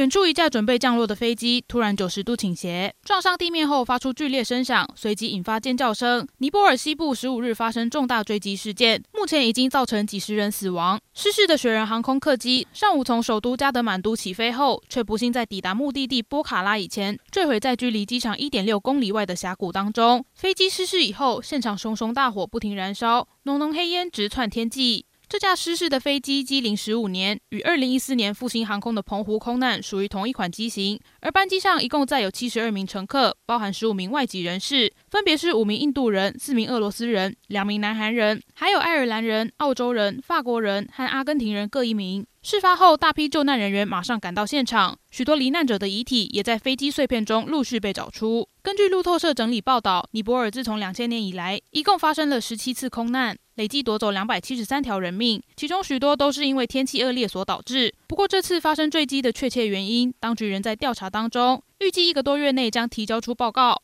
远处一架准备降落的飞机突然九十度倾斜，撞上地面后发出剧烈声响，随即引发尖叫声。尼泊尔西部十五日发生重大坠机事件，目前已经造成几十人死亡。失事的雪人航空客机上午从首都加德满都起飞后，却不幸在抵达目的地波卡拉以前坠毁在距离机场一点六公里外的峡谷当中。飞机失事以后，现场熊熊大火不停燃烧，浓浓黑烟直窜天际。这架失事的飞机机龄十五年，与二零一四年复兴航空的澎湖空难属于同一款机型。而班机上一共载有七十二名乘客，包含十五名外籍人士，分别是五名印度人、四名俄罗斯人、两名南韩人，还有爱尔兰人、澳洲人、法国人和阿根廷人各一名。事发后，大批救难人员马上赶到现场，许多罹难者的遗体也在飞机碎片中陆续被找出。根据路透社整理报道，尼泊尔自从两千年以来，一共发生了十七次空难。累计夺走两百七十三条人命，其中许多都是因为天气恶劣所导致。不过，这次发生坠机的确切原因，当局仍在调查当中，预计一个多月内将提交出报告。